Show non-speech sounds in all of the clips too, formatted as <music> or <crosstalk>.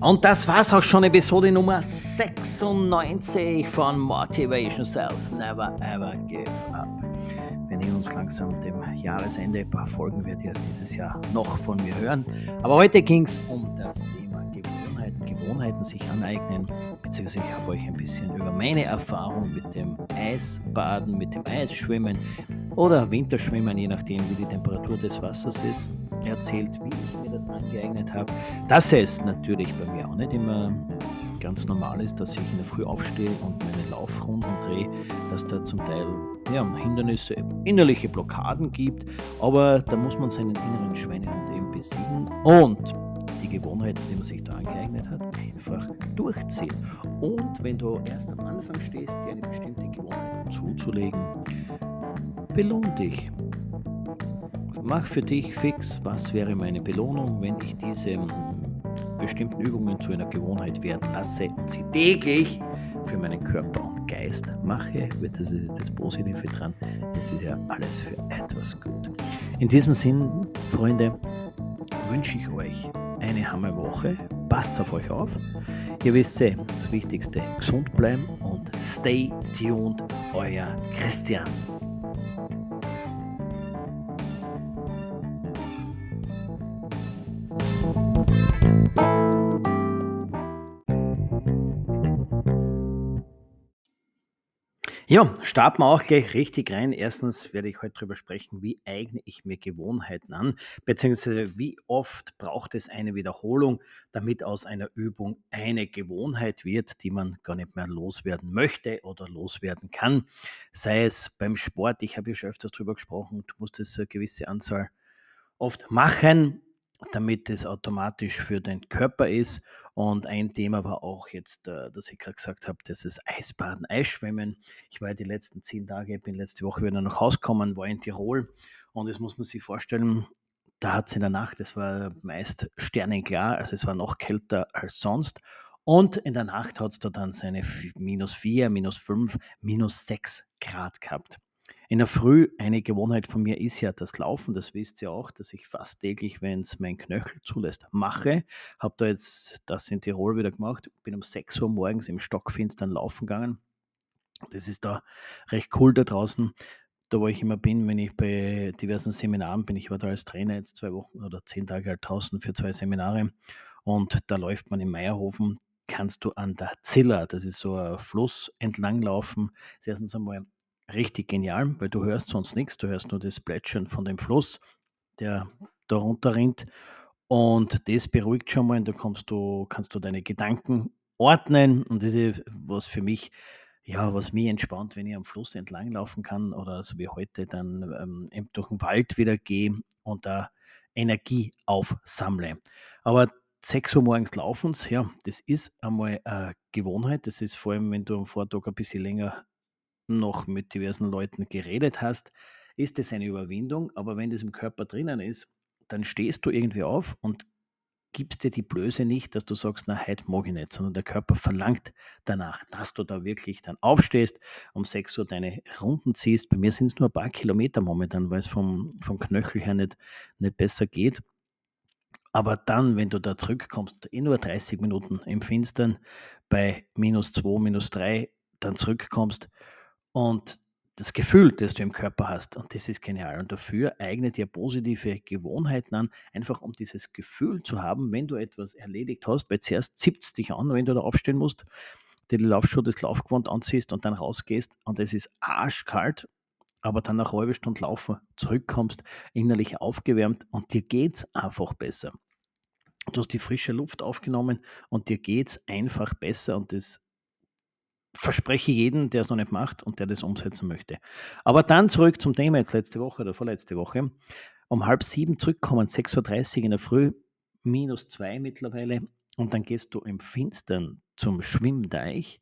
Und das war's auch schon, Episode Nummer 96 von Motivation Cells. Never ever give up. Wir nähern uns langsam dem Jahresende. Ein paar Folgen wird ihr dieses Jahr noch von mir hören. Aber heute ging es um das Thema Gewohnheiten, Gewohnheiten sich aneignen. Beziehungsweise ich habe euch ein bisschen über meine Erfahrung mit dem Eisbaden, mit dem Eisschwimmen oder Winterschwimmen, je nachdem wie die Temperatur des Wassers ist, erzählt, wie ich mir das angeeignet habe. Dass es natürlich bei mir auch nicht immer ganz normal ist, dass ich in der Früh aufstehe und meine Laufrunden drehe, dass da zum Teil ja, Hindernisse, innerliche Blockaden gibt, aber da muss man seinen inneren Schweinehund eben besiegen und die Gewohnheiten, die man sich da angeeignet hat, einfach durchziehen. Und wenn du erst am Anfang stehst, dir eine bestimmte Gewohnheit zuzulegen, belohn dich. Mach für dich fix, was wäre meine Belohnung, wenn ich diese hm, bestimmten Übungen zu einer Gewohnheit werden lasse und sie täglich für meinen Körper und Geist mache, wird das, das Positive dran. Es ist ja alles für etwas gut. In diesem Sinn, Freunde, wünsche ich euch eine Hammerwoche. Passt auf euch auf. Ihr wisst eh, das Wichtigste, gesund bleiben und stay tuned, euer Christian. Ja, starten wir auch gleich richtig rein. Erstens werde ich heute darüber sprechen, wie eigne ich mir Gewohnheiten an, beziehungsweise wie oft braucht es eine Wiederholung, damit aus einer Übung eine Gewohnheit wird, die man gar nicht mehr loswerden möchte oder loswerden kann. Sei es beim Sport, ich habe ja schon öfters darüber gesprochen, du musst es eine gewisse Anzahl oft machen, damit es automatisch für den Körper ist. Und ein Thema war auch jetzt, äh, dass ich gerade gesagt habe, das ist Eisbaden, Eisschwimmen. Ich war ja die letzten zehn Tage, bin letzte Woche wieder nach Hause gekommen, war in Tirol. Und das muss man sich vorstellen, da hat es in der Nacht, es war meist sternenklar, also es war noch kälter als sonst. Und in der Nacht hat es da dann seine minus 4, minus 5, minus 6 Grad gehabt. In der Früh, eine Gewohnheit von mir ist ja das Laufen, das wisst ihr auch, dass ich fast täglich, wenn es mein Knöchel zulässt, mache. Habe da jetzt das in Tirol wieder gemacht, bin um 6 Uhr morgens im Stockfinstern laufen gegangen. Das ist da recht cool da draußen, da wo ich immer bin, wenn ich bei diversen Seminaren bin. Ich war da als Trainer jetzt zwei Wochen oder zehn Tage halt draußen für zwei Seminare und da läuft man im Meierhofen kannst du an der Ziller, das ist so ein Fluss, entlang laufen. Erstens einmal richtig genial, weil du hörst sonst nichts, du hörst nur das Plätschern von dem Fluss, der da runter rinnt. Und das beruhigt schon mal, da kommst du, kannst du deine Gedanken ordnen. Und das ist was für mich, ja, was mich entspannt, wenn ich am Fluss entlang laufen kann oder so wie heute dann ähm, durch den Wald wieder gehe und da Energie aufsammle. Aber 6 Uhr morgens laufen, ja, das ist einmal eine Gewohnheit. Das ist vor allem, wenn du am Vortag ein bisschen länger noch mit diversen Leuten geredet hast, ist es eine Überwindung. Aber wenn das im Körper drinnen ist, dann stehst du irgendwie auf und gibst dir die Blöße nicht, dass du sagst, na, heute mag ich nicht, sondern der Körper verlangt danach, dass du da wirklich dann aufstehst, um 6 Uhr deine Runden ziehst. Bei mir sind es nur ein paar Kilometer momentan, weil es vom, vom Knöchel her nicht, nicht besser geht. Aber dann, wenn du da zurückkommst, in nur 30 Minuten im Finstern bei minus 2, minus 3, dann zurückkommst und das Gefühl, das du im Körper hast, und das ist genial. Und dafür eignet dir positive Gewohnheiten an, einfach um dieses Gefühl zu haben, wenn du etwas erledigt hast, weil zuerst zippt es dich an, wenn du da aufstehen musst, die Laufschuhe, das Laufgewand anziehst und dann rausgehst und es ist arschkalt, aber dann nach halben Stunde Laufen zurückkommst, innerlich aufgewärmt und dir geht es einfach besser. Du hast die frische Luft aufgenommen und dir geht es einfach besser und das verspreche jeden, der es noch nicht macht und der das umsetzen möchte. Aber dann zurück zum Thema jetzt letzte Woche oder vorletzte Woche. Um halb sieben zurückkommen, 6.30 Uhr in der Früh, minus zwei mittlerweile. Und dann gehst du im Finstern zum Schwimmdeich,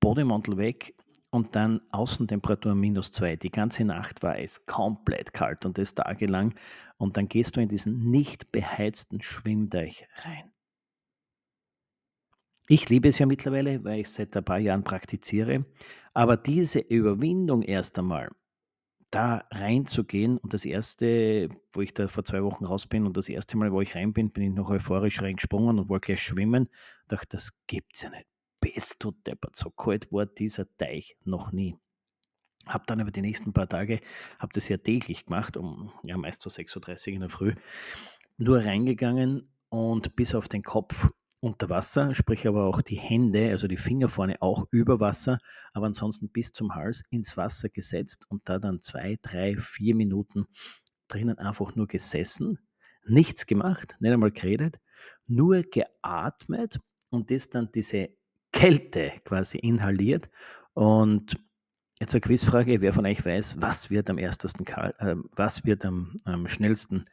Bodemantel weg und dann Außentemperatur minus zwei. Die ganze Nacht war es komplett kalt und das tagelang. Und dann gehst du in diesen nicht beheizten Schwimmdeich rein. Ich liebe es ja mittlerweile, weil ich seit ein paar Jahren praktiziere. Aber diese Überwindung erst einmal, da reinzugehen und das erste, wo ich da vor zwei Wochen raus bin und das erste Mal, wo ich rein bin, bin ich noch euphorisch reingesprungen und wollte gleich schwimmen. Dachte, das gibt's ja nicht. Bist du deppert, so kalt war dieser Teich noch nie. Habe dann über die nächsten paar Tage, habe das ja täglich gemacht, um ja meist so 6.30 Uhr in der Früh, nur reingegangen und bis auf den Kopf unter Wasser, sprich aber auch die Hände, also die Finger vorne auch über Wasser, aber ansonsten bis zum Hals ins Wasser gesetzt und da dann zwei, drei, vier Minuten drinnen einfach nur gesessen, nichts gemacht, nicht einmal geredet, nur geatmet und das dann diese Kälte quasi inhaliert. Und jetzt eine Quizfrage, wer von euch weiß, was wird am ersten kalt, äh, was wird am, am schnellsten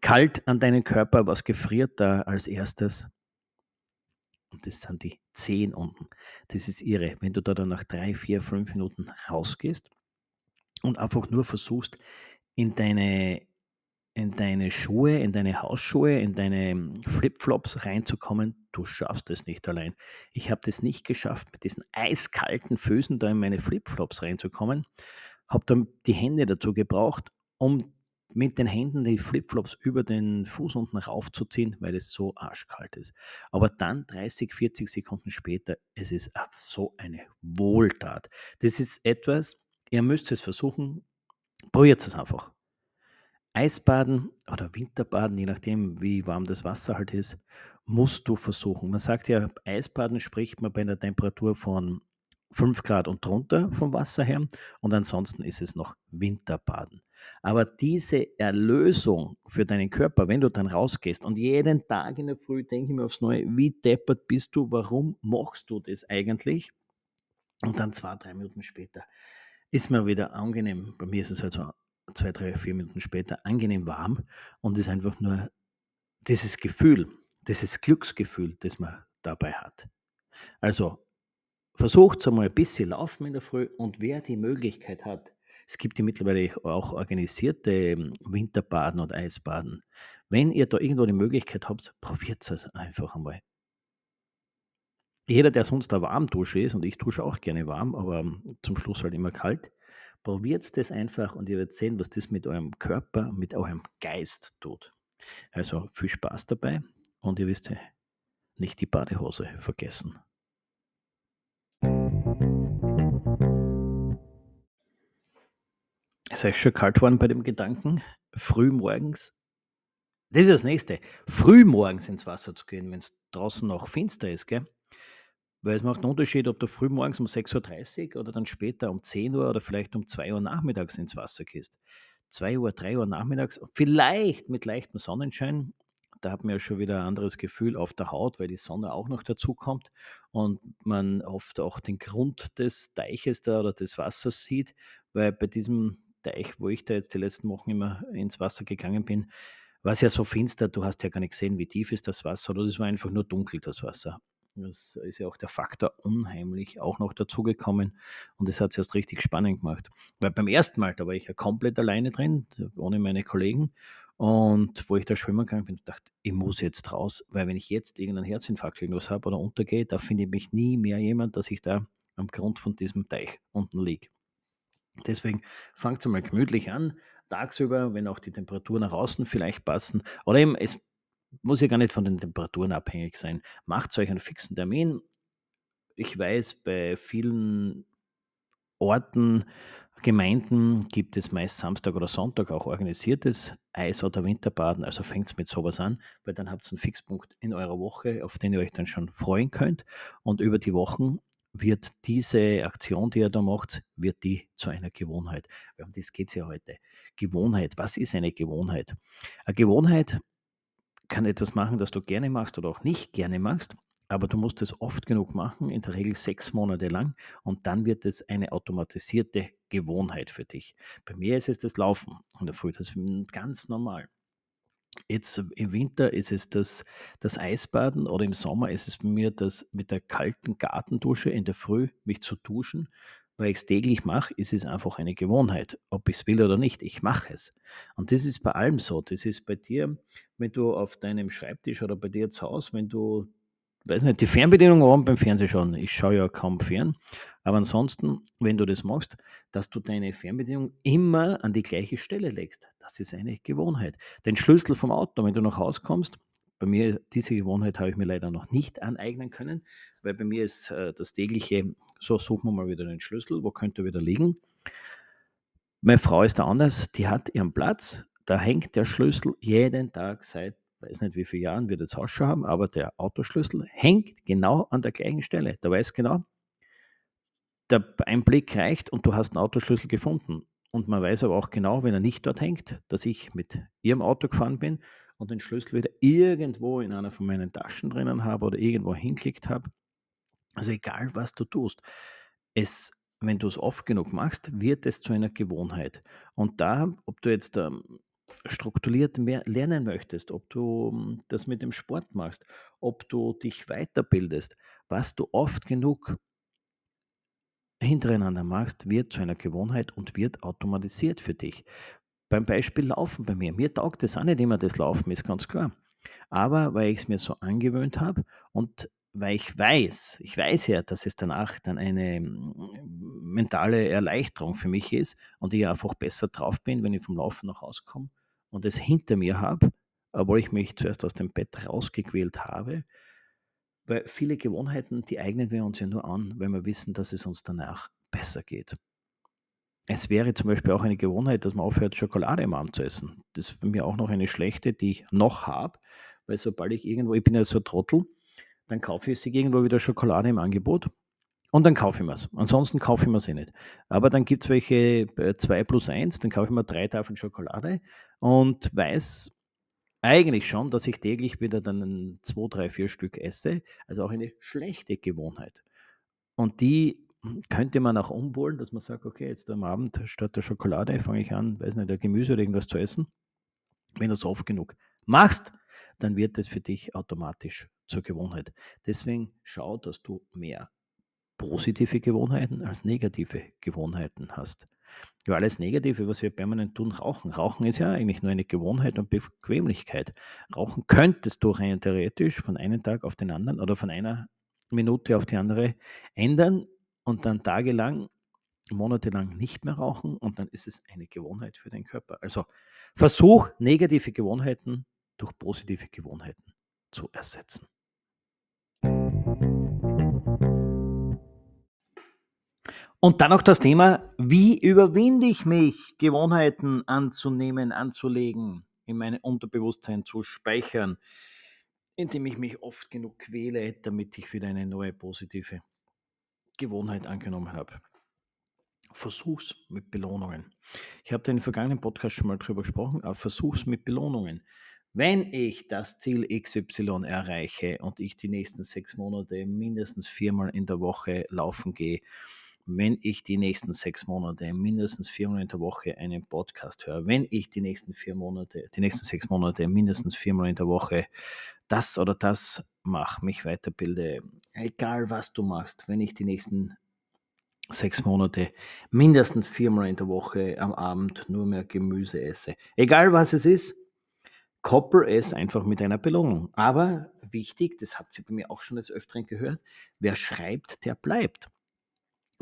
kalt an deinen Körper, was gefriert da als erstes? Und das sind die Zehen unten. Das ist irre. Wenn du da dann nach drei, vier, fünf Minuten rausgehst und einfach nur versuchst, in deine, in deine Schuhe, in deine Hausschuhe, in deine Flipflops reinzukommen, du schaffst es nicht allein. Ich habe das nicht geschafft, mit diesen eiskalten Füßen da in meine Flipflops reinzukommen. Habe dann die Hände dazu gebraucht, um mit den Händen die Flipflops über den Fuß unten raufzuziehen, weil es so arschkalt ist. Aber dann 30, 40 Sekunden später, es ist so eine Wohltat. Das ist etwas, ihr müsst es versuchen, probiert es einfach. Eisbaden oder Winterbaden, je nachdem, wie warm das Wasser halt ist, musst du versuchen. Man sagt ja, Eisbaden spricht man bei einer Temperatur von 5 Grad und drunter vom Wasser her und ansonsten ist es noch Winterbaden. Aber diese Erlösung für deinen Körper, wenn du dann rausgehst und jeden Tag in der Früh denke ich mir aufs Neue, wie deppert bist du, warum machst du das eigentlich? Und dann zwei, drei Minuten später ist mir wieder angenehm, bei mir ist es halt so zwei, drei, vier Minuten später angenehm warm und ist einfach nur dieses Gefühl, dieses Glücksgefühl, das man dabei hat. Also versucht es einmal ein bisschen laufen in der Früh und wer die Möglichkeit hat, es gibt ja mittlerweile auch organisierte ähm, Winterbaden und Eisbaden. Wenn ihr da irgendwo die Möglichkeit habt, probiert es einfach einmal. Jeder, der sonst da warm dusche ist, und ich dusche auch gerne warm, aber ähm, zum Schluss halt immer kalt, probiert das einfach und ihr werdet sehen, was das mit eurem Körper, mit eurem Geist tut. Also viel Spaß dabei und ihr wisst ja, nicht die Badehose vergessen. Ist euch schon kalt worden bei dem Gedanken, früh morgens? Das ist das Nächste. Früh morgens ins Wasser zu gehen, wenn es draußen noch finster ist, gell? Weil es macht einen Unterschied, ob du früh morgens um 6.30 Uhr oder dann später um 10 Uhr oder vielleicht um 2 Uhr nachmittags ins Wasser gehst. 2 Uhr, 3 Uhr nachmittags, vielleicht mit leichtem Sonnenschein, da hat man ja schon wieder ein anderes Gefühl auf der Haut, weil die Sonne auch noch dazu kommt und man oft auch den Grund des Teiches da oder des Wassers sieht, weil bei diesem Teich, wo ich da jetzt die letzten Wochen immer ins Wasser gegangen bin, war es ja so finster, du hast ja gar nicht gesehen, wie tief ist das Wasser, oder es war einfach nur dunkel, das Wasser. Das ist ja auch der Faktor unheimlich auch noch dazugekommen und das hat es erst richtig spannend gemacht. Weil beim ersten Mal, da war ich ja komplett alleine drin, ohne meine Kollegen und wo ich da schwimmen gegangen bin, dachte ich muss jetzt raus, weil wenn ich jetzt irgendeinen Herzinfarkt irgendwas habe oder untergehe, da finde ich mich nie mehr jemand, dass ich da am Grund von diesem Teich unten liege. Deswegen fangt es mal gemütlich an, tagsüber, wenn auch die Temperaturen nach außen vielleicht passen. Oder eben, es muss ja gar nicht von den Temperaturen abhängig sein. Macht euch einen fixen Termin. Ich weiß, bei vielen Orten, Gemeinden gibt es meist Samstag oder Sonntag auch organisiertes Eis- oder Winterbaden. Also fängt es mit sowas an, weil dann habt ihr einen Fixpunkt in eurer Woche, auf den ihr euch dann schon freuen könnt. Und über die Wochen wird diese Aktion, die ihr da macht, wird die zu einer Gewohnheit. Um das geht es ja heute. Gewohnheit. Was ist eine Gewohnheit? Eine Gewohnheit kann etwas machen, das du gerne machst oder auch nicht gerne machst, aber du musst es oft genug machen, in der Regel sechs Monate lang, und dann wird es eine automatisierte Gewohnheit für dich. Bei mir ist es das Laufen in der Früh, das ist ganz normal. Jetzt im Winter ist es das, das Eisbaden oder im Sommer ist es bei mir das mit der kalten Gartendusche in der Früh mich zu duschen, weil ich es täglich mache, ist es einfach eine Gewohnheit. Ob ich es will oder nicht, ich mache es. Und das ist bei allem so. Das ist bei dir, wenn du auf deinem Schreibtisch oder bei dir zu Hause, wenn du weiß nicht, die Fernbedienung oben beim Fernseher schauen. Ich schaue ja kaum fern. Aber ansonsten, wenn du das machst, dass du deine Fernbedienung immer an die gleiche Stelle legst. Das ist eine Gewohnheit. Den Schlüssel vom Auto, wenn du nach Hause kommst, bei mir, diese Gewohnheit habe ich mir leider noch nicht aneignen können, weil bei mir ist äh, das tägliche, so suchen wir mal wieder den Schlüssel, wo könnte er wieder liegen? Meine Frau ist da anders, die hat ihren Platz, da hängt der Schlüssel jeden Tag seit, weiß nicht wie viele Jahren wir das Haus schon haben, aber der Autoschlüssel hängt genau an der gleichen Stelle. Da weiß genau, der Einblick reicht und du hast einen Autoschlüssel gefunden. Und man weiß aber auch genau, wenn er nicht dort hängt, dass ich mit ihrem Auto gefahren bin und den Schlüssel wieder irgendwo in einer von meinen Taschen drinnen habe oder irgendwo hinklickt habe. Also egal, was du tust, es, wenn du es oft genug machst, wird es zu einer Gewohnheit. Und da, ob du jetzt ähm, strukturiert mehr lernen möchtest, ob du ähm, das mit dem Sport machst, ob du dich weiterbildest, was du oft genug hintereinander machst, wird zu einer Gewohnheit und wird automatisiert für dich. Beim Beispiel Laufen bei mir. Mir taugt es auch nicht immer das Laufen, ist ganz klar. Aber weil ich es mir so angewöhnt habe und weil ich weiß, ich weiß ja, dass es danach dann eine mm, mentale Erleichterung für mich ist und ich einfach besser drauf bin, wenn ich vom Laufen nach Hause komme und es hinter mir habe, obwohl ich mich zuerst aus dem Bett rausgequält habe. Weil viele Gewohnheiten, die eignen wir uns ja nur an, wenn wir wissen, dass es uns danach besser geht. Es wäre zum Beispiel auch eine Gewohnheit, dass man aufhört, Schokolade im Abend zu essen. Das ist bei mir auch noch eine schlechte, die ich noch habe, weil sobald ich irgendwo, ich bin ja so Trottel, dann kaufe ich sich irgendwo wieder Schokolade im Angebot und dann kaufe ich mir es. Ansonsten kaufe ich mir es eh nicht. Aber dann gibt es welche 2 äh, plus 1, dann kaufe ich mir drei Tafeln Schokolade und weiß eigentlich schon, dass ich täglich wieder dann 2, 3, 4 Stück esse. Also auch eine schlechte Gewohnheit. Und die könnte man auch umholen, dass man sagt, okay, jetzt am Abend statt der Schokolade fange ich an, weiß nicht, der Gemüse oder irgendwas zu essen. Wenn du es oft genug machst, dann wird es für dich automatisch zur Gewohnheit. Deswegen schau, dass du mehr positive Gewohnheiten als negative Gewohnheiten hast. Ja, alles Negative, was wir permanent tun, rauchen. Rauchen ist ja eigentlich nur eine Gewohnheit und Bequemlichkeit. Rauchen könntest du rein theoretisch von einem Tag auf den anderen oder von einer Minute auf die andere ändern, und dann tagelang, monatelang nicht mehr rauchen und dann ist es eine Gewohnheit für den Körper. Also versuch negative Gewohnheiten durch positive Gewohnheiten zu ersetzen. Und dann noch das Thema, wie überwinde ich mich, Gewohnheiten anzunehmen, anzulegen, in mein Unterbewusstsein zu speichern, indem ich mich oft genug quäle, damit ich wieder eine neue positive Gewohnheit angenommen habe. Versuch's mit Belohnungen. Ich habe den vergangenen Podcast schon mal drüber gesprochen, aber versuch's mit Belohnungen. Wenn ich das Ziel XY erreiche und ich die nächsten sechs Monate mindestens viermal in der Woche laufen gehe, wenn ich die nächsten sechs Monate mindestens viermal in der Woche einen Podcast höre, wenn ich die nächsten vier Monate, die nächsten sechs Monate mindestens viermal in der Woche das oder das mache, mich weiterbilde, egal was du machst, wenn ich die nächsten sechs Monate mindestens viermal in der Woche am Abend nur mehr Gemüse esse, egal was es ist, koppel es einfach mit einer Belohnung. Aber wichtig, das habt ihr bei mir auch schon des Öfteren gehört, wer schreibt, der bleibt.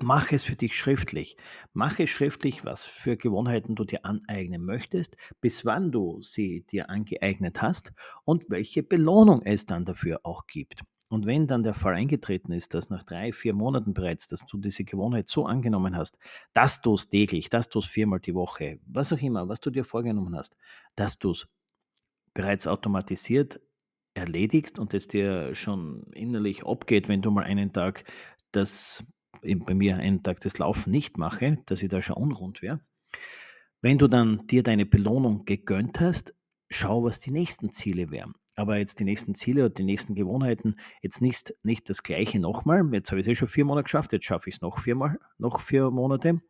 Mach es für dich schriftlich. Mache schriftlich, was für Gewohnheiten du dir aneignen möchtest, bis wann du sie dir angeeignet hast und welche Belohnung es dann dafür auch gibt. Und wenn dann der Fall eingetreten ist, dass nach drei, vier Monaten bereits, dass du diese Gewohnheit so angenommen hast, dass du es täglich, dass du es viermal die Woche, was auch immer, was du dir vorgenommen hast, dass du es bereits automatisiert erledigst und es dir schon innerlich abgeht, wenn du mal einen Tag das bei mir einen Tag das Laufen nicht mache, dass ich da schon unrund wäre. Wenn du dann dir deine Belohnung gegönnt hast, schau, was die nächsten Ziele wären. Aber jetzt die nächsten Ziele oder die nächsten Gewohnheiten, jetzt nicht, nicht das gleiche nochmal. Jetzt habe ich es eh schon vier Monate geschafft, jetzt schaffe ich es noch viermal, noch vier Monate.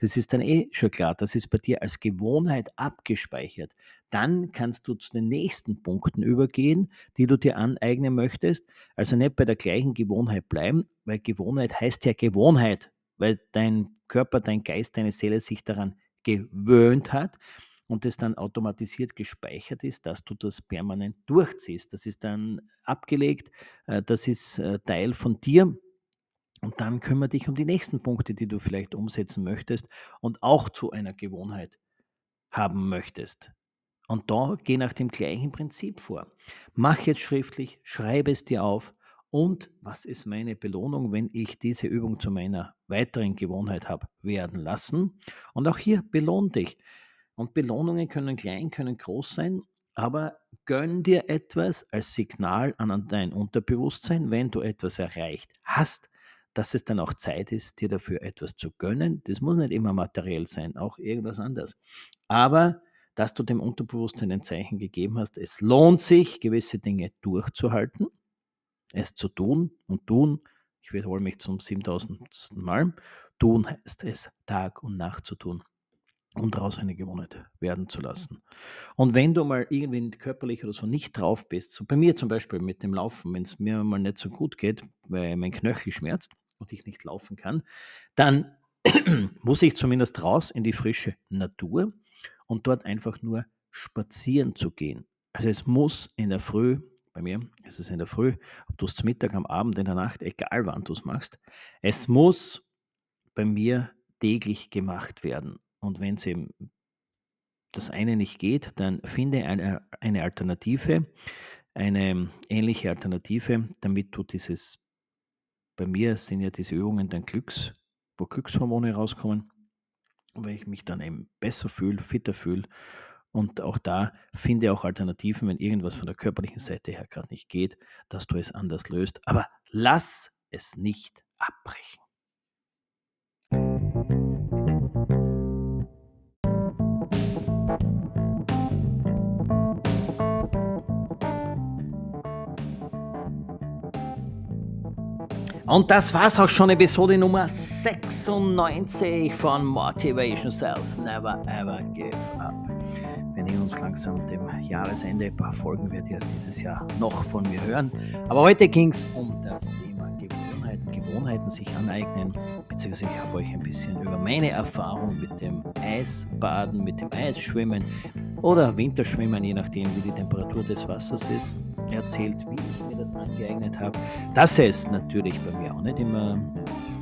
Das ist dann eh schon klar, das ist bei dir als Gewohnheit abgespeichert. Dann kannst du zu den nächsten Punkten übergehen, die du dir aneignen möchtest. Also nicht bei der gleichen Gewohnheit bleiben, weil Gewohnheit heißt ja Gewohnheit, weil dein Körper, dein Geist, deine Seele sich daran gewöhnt hat. und das dann automatisiert gespeichert ist, dass du das permanent durchziehst. Das ist dann abgelegt, äh, das ist äh, Teil von dir. Und dann kümmere dich um die nächsten Punkte, die du vielleicht umsetzen möchtest und auch zu einer Gewohnheit haben möchtest. Und da geh nach dem gleichen Prinzip vor. Mach jetzt schriftlich, schreibe es dir auf. Und was ist meine Belohnung, wenn ich diese Übung zu meiner weiteren Gewohnheit habe werden lassen? Und auch hier belohn dich. Und Belohnungen können klein, können groß sein, aber gönn dir etwas als Signal an dein Unterbewusstsein, wenn du etwas erreicht hast, dass es dann auch Zeit ist, dir dafür etwas zu gönnen. Das muss nicht immer materiell sein, auch irgendwas anderes. Aber dass du dem Unterbewusstsein ein Zeichen gegeben hast, es lohnt sich, gewisse Dinge durchzuhalten, es zu tun und tun. Ich wiederhole mich zum 7000. Mal. Tun heißt es, Tag und Nacht zu tun und daraus eine Gewohnheit werden zu lassen. Und wenn du mal irgendwie körperlich oder so nicht drauf bist, so bei mir zum Beispiel mit dem Laufen, wenn es mir mal nicht so gut geht, weil mein Knöchel schmerzt und ich nicht laufen kann, dann <clears throat> muss ich zumindest raus in die frische Natur und dort einfach nur spazieren zu gehen. Also es muss in der Früh, bei mir ist es in der Früh, ob du es zum Mittag, am Abend, in der Nacht, egal wann du es machst, es muss bei mir täglich gemacht werden. Und wenn es eben das eine nicht geht, dann finde eine, eine Alternative, eine ähnliche Alternative, damit du dieses, bei mir sind ja diese Übungen dann Glücks, wo Glückshormone rauskommen, weil ich mich dann eben besser fühle, fitter fühle. Und auch da finde auch Alternativen, wenn irgendwas von der körperlichen Seite her gerade nicht geht, dass du es anders löst. Aber lass es nicht abbrechen. Und das war's auch schon, Episode Nummer 96 von Motivation Sales. Never ever give up. Wir nähern uns langsam dem Jahresende. Ein paar Folgen werdet ihr dieses Jahr noch von mir hören. Aber heute ging es um das Thema Gewohnheiten, Gewohnheiten sich aneignen. Beziehungsweise ich habe euch ein bisschen über meine Erfahrung mit dem Eisbaden, mit dem Eisschwimmen oder Winterschwimmen, je nachdem wie die Temperatur des Wassers ist, erzählt, wie ich mir das angeeignet habe. Dass es natürlich bei mir auch nicht immer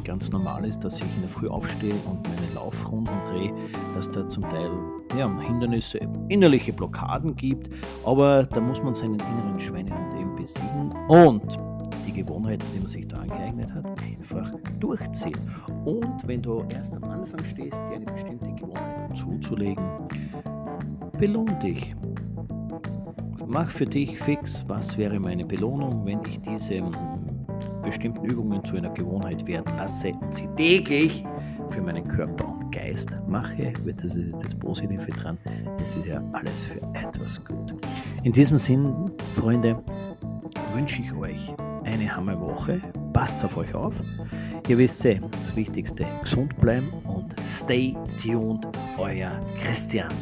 ganz normal ist, dass ich in der Früh aufstehe und meine Laufrunden drehe, dass da zum Teil ja, Hindernisse, innerliche Blockaden gibt, aber da muss man seinen inneren Schweinehund eben besiegen und die Gewohnheiten, die man sich da angeeignet hat, einfach durchziehen. Und wenn du erst am Anfang stehst, dir eine bestimmte Gewohnheit zuzulegen, belohn dich. Mach für dich fix, was wäre meine Belohnung, wenn ich diese hm, bestimmten Übungen zu einer Gewohnheit werden lasse und sie täglich für meinen Körper und Geist mache, wird das, das Positive dran. Es ist ja alles für etwas gut. In diesem Sinn, Freunde, wünsche ich euch eine Hammerwoche. Passt auf euch auf. Ihr wisst eh, das Wichtigste, gesund bleiben und stay tuned, euer Christian.